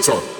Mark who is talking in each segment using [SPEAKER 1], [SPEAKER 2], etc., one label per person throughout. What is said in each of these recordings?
[SPEAKER 1] 走错。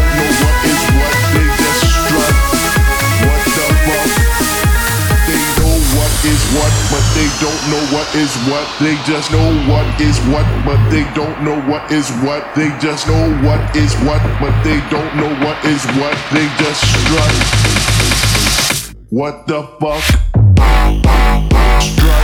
[SPEAKER 2] but they don't know what is what. They just know what is what, but they don't know what is what. They just know what is what, but they don't know what is what. They just strut. What the fuck? Strut.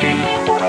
[SPEAKER 3] That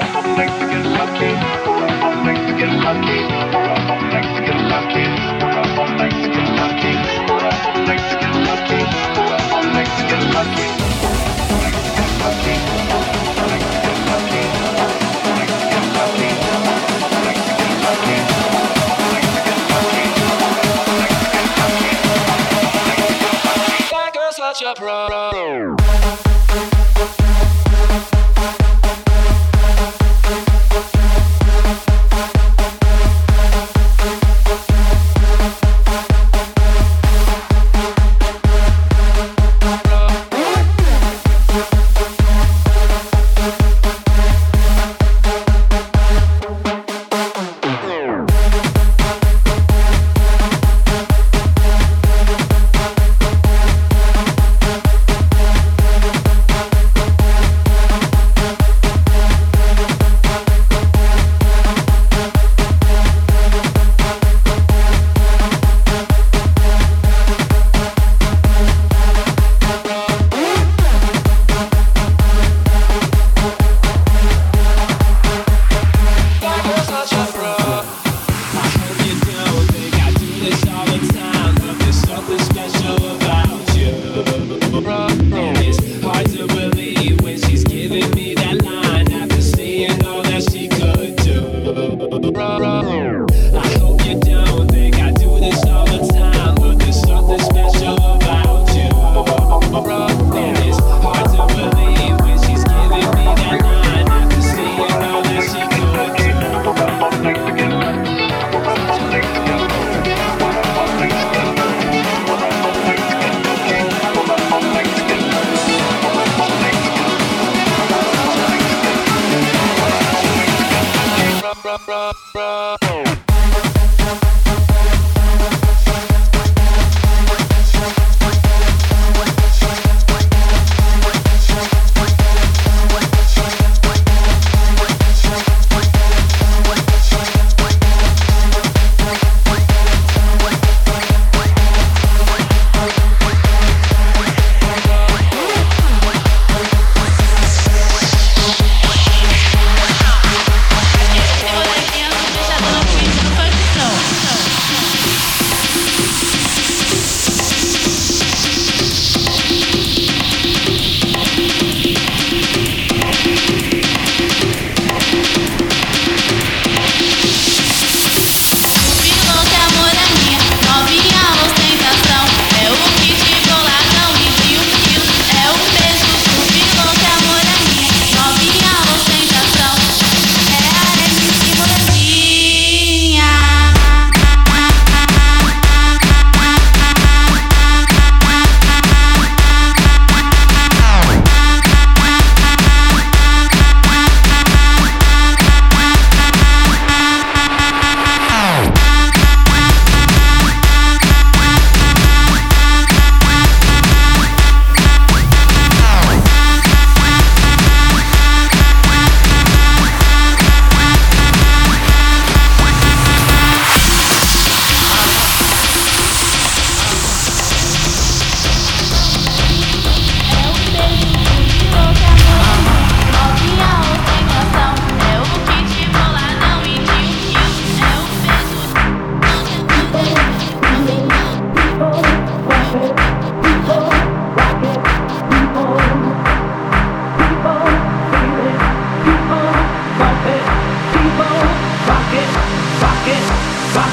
[SPEAKER 3] bra, bra, bra.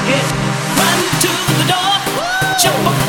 [SPEAKER 3] Get run to the door, jump up.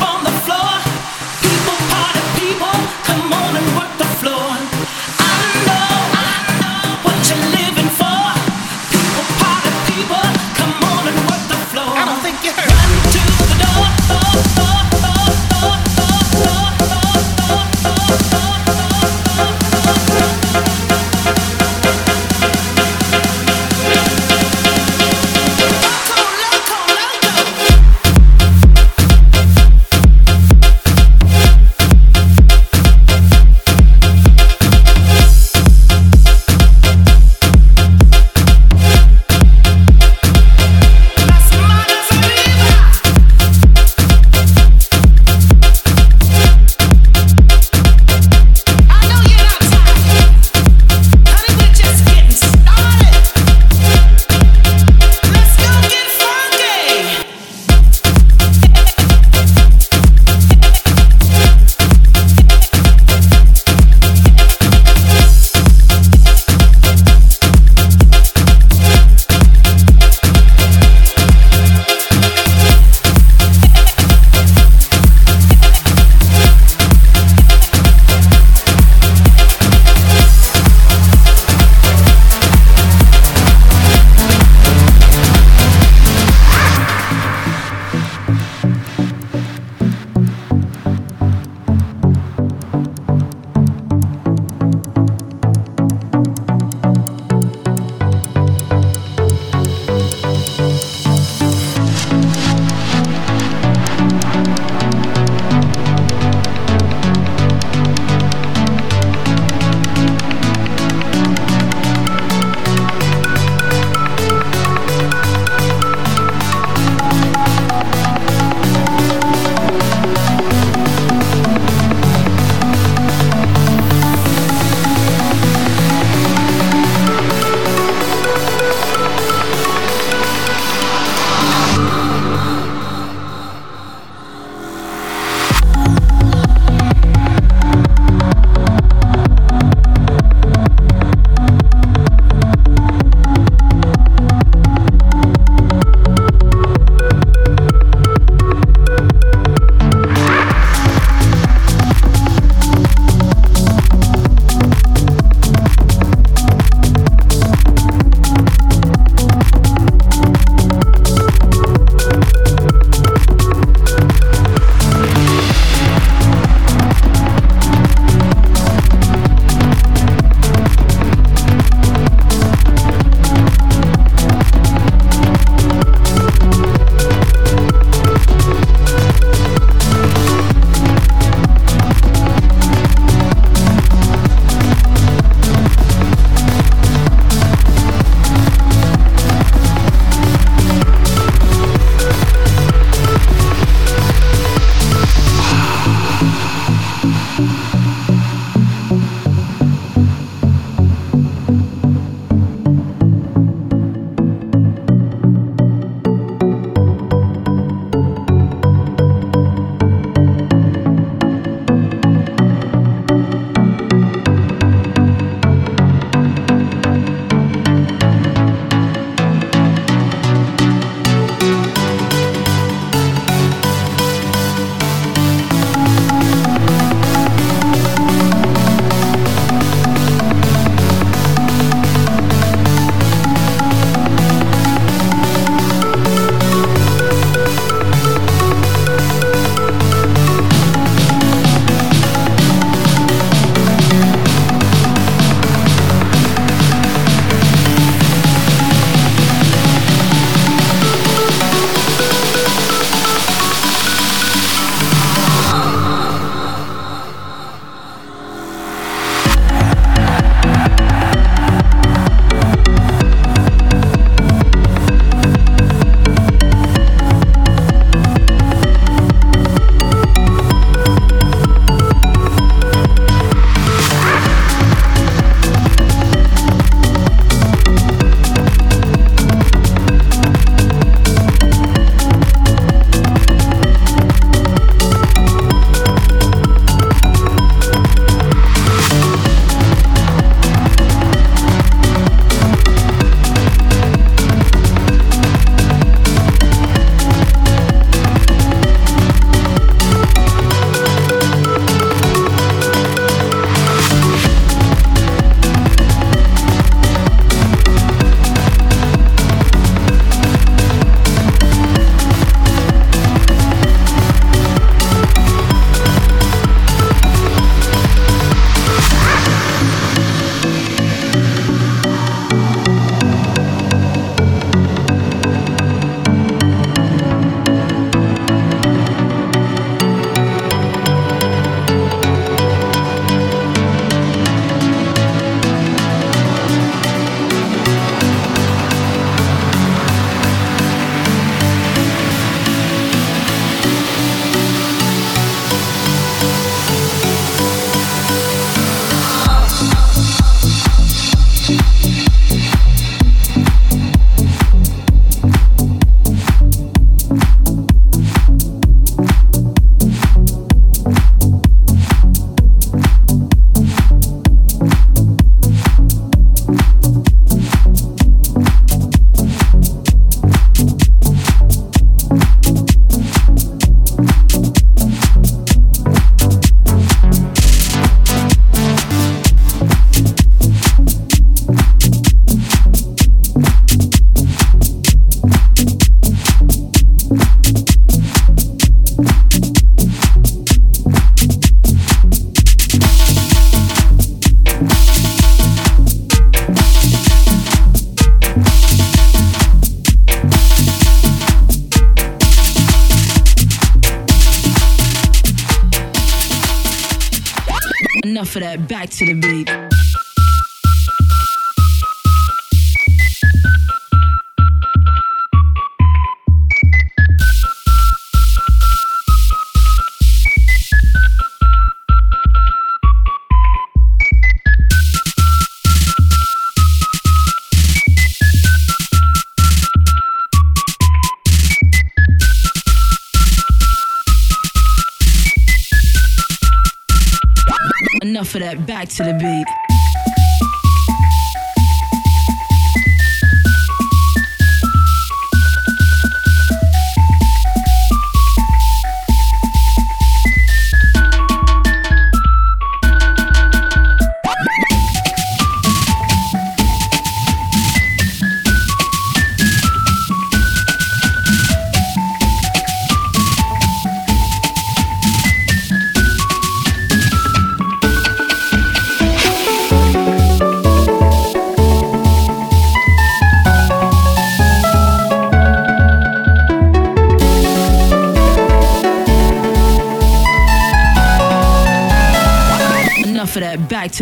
[SPEAKER 4] Back to the beat.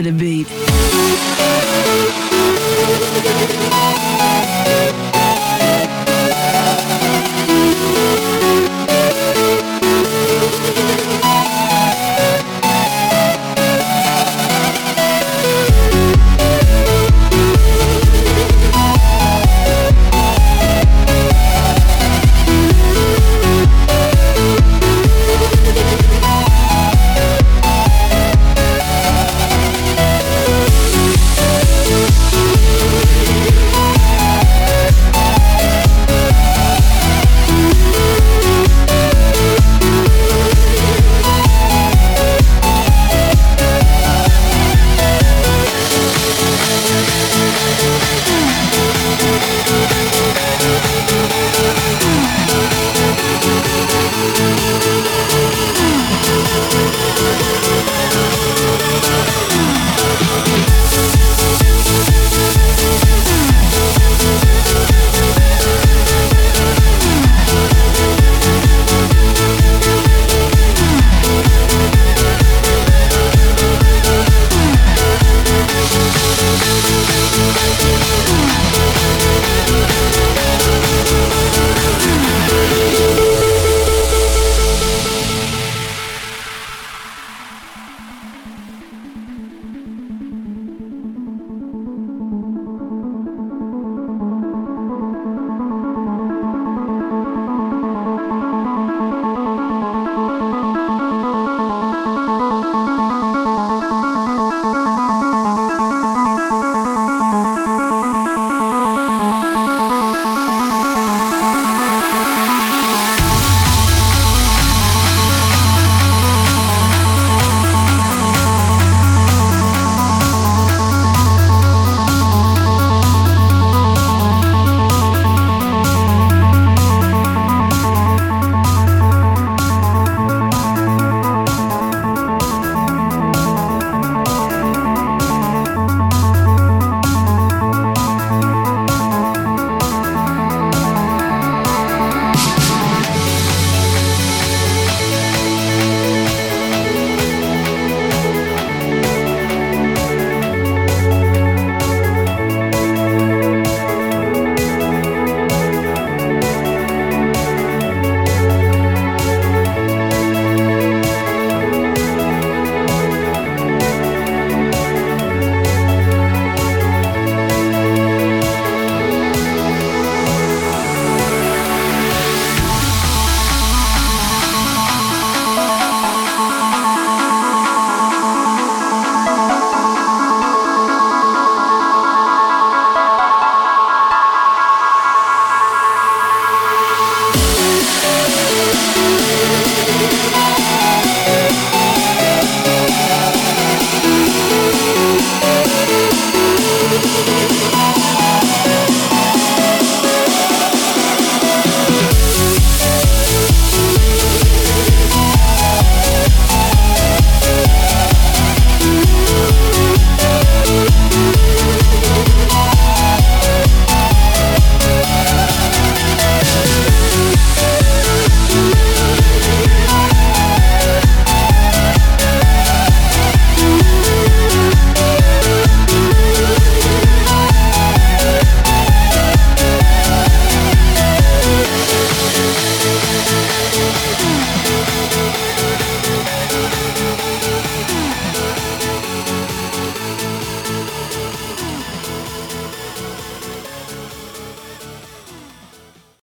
[SPEAKER 4] To the beat.